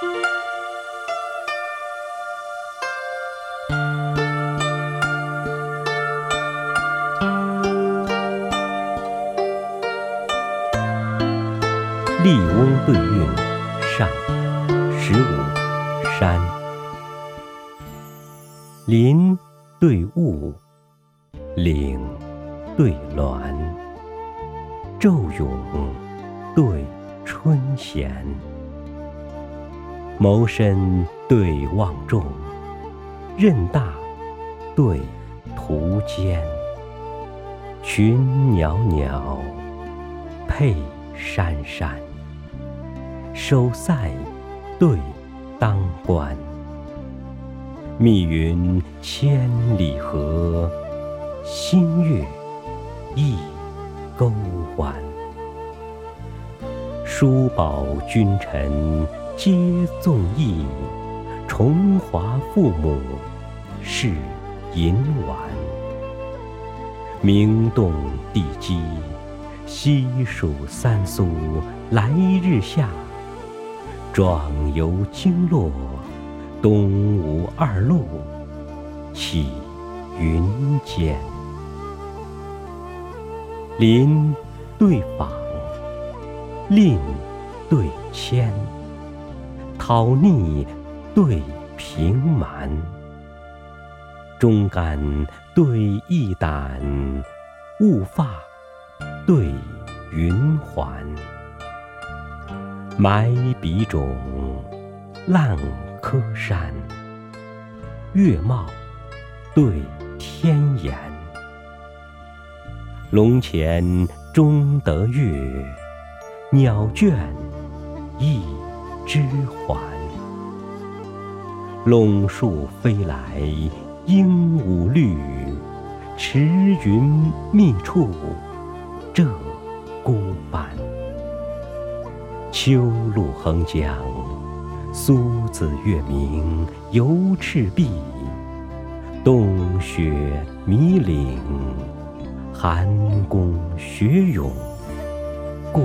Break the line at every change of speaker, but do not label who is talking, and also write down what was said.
《笠翁对韵》上十五山，林对雾，岭对峦，昼永对春闲。谋深对望重，任大对途艰。群袅袅，配珊珊。收塞对当关，密云千里合，新月一钩弯。叔宝君臣皆纵意，重华父母是银丸。名动地基，西蜀三苏来日下。壮游经络，东吴二路起云间。林对坊，令对谦，讨逆对平蛮，忠肝对义胆，雾发对云环。埋笔冢，烂柯山。月貌对天颜。龙潜终得月，鸟倦一枝环。陇树飞来鹦鹉绿，池云密处鹧鸪斑。秋露横江，苏子月明游赤壁；冬雪迷岭，寒宫雪涌过。